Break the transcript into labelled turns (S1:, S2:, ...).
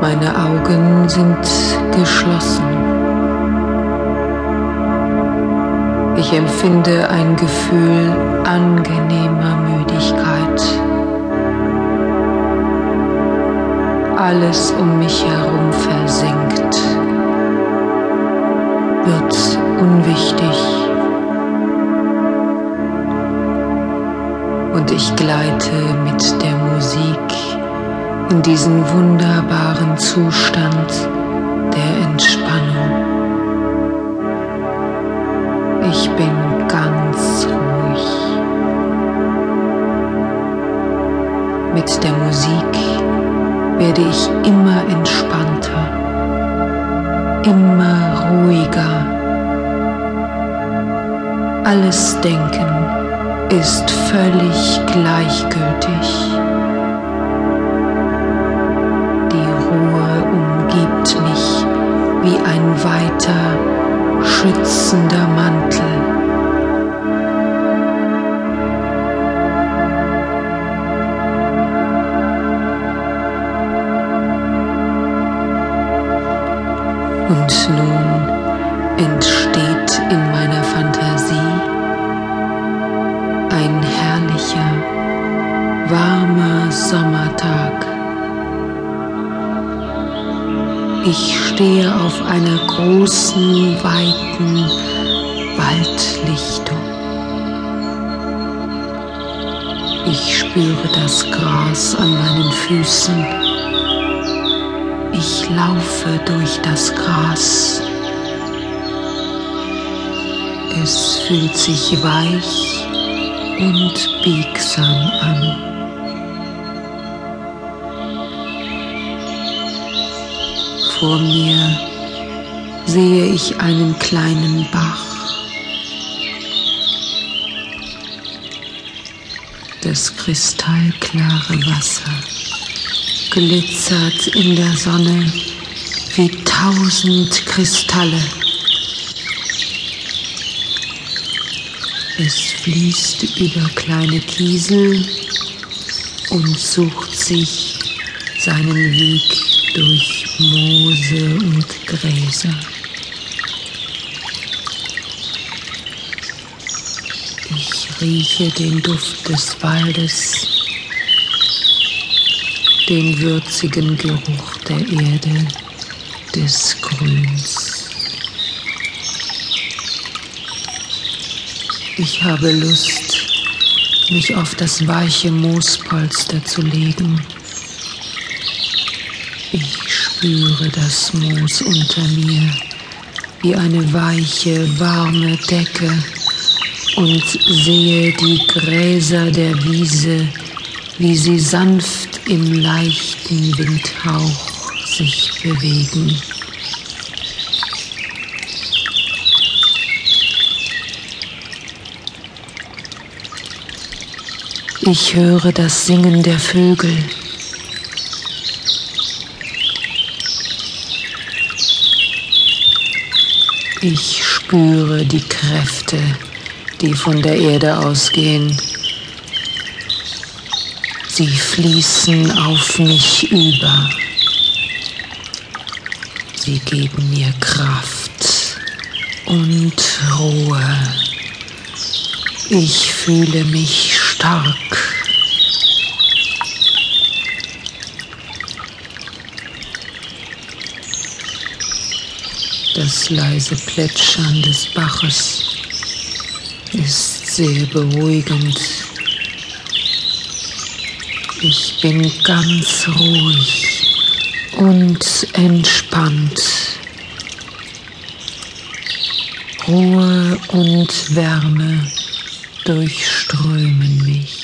S1: Meine Augen sind geschlossen. Ich empfinde ein Gefühl angenehmer Müdigkeit. Alles um mich herum versinkt, wird unwichtig. Und ich gleite mit der Musik in diesen wunderbaren Zustand der Entspannung. Ich bin ganz ruhig. Mit der Musik werde ich immer entspannter, immer ruhiger. Alles Denken ist völlig gleichgültig. Schützender Mantel. Und nun entsteht in meiner Fantasie ein herrlicher, warmer Sommertag. Ich stehe auf einer großen, weiten Waldlichtung. Ich spüre das Gras an meinen Füßen. Ich laufe durch das Gras. Es fühlt sich weich und biegsam an. Vor mir sehe ich einen kleinen Bach. Das kristallklare Wasser glitzert in der Sonne wie tausend Kristalle. Es fließt über kleine Kiesel und sucht sich seinen Weg durch Moose und Gräser. Ich rieche den Duft des Waldes, den würzigen Geruch der Erde, des Grüns. Ich habe Lust, mich auf das weiche Moospolster zu legen. Ich spüre das Moos unter mir wie eine weiche, warme Decke und sehe die Gräser der Wiese, wie sie sanft im leichten Windhauch sich bewegen. Ich höre das Singen der Vögel. Ich spüre die Kräfte, die von der Erde ausgehen. Sie fließen auf mich über. Sie geben mir Kraft und Ruhe. Ich fühle mich stark. Das leise Plätschern des Baches ist sehr beruhigend. Ich bin ganz ruhig und entspannt. Ruhe und Wärme durchströmen mich.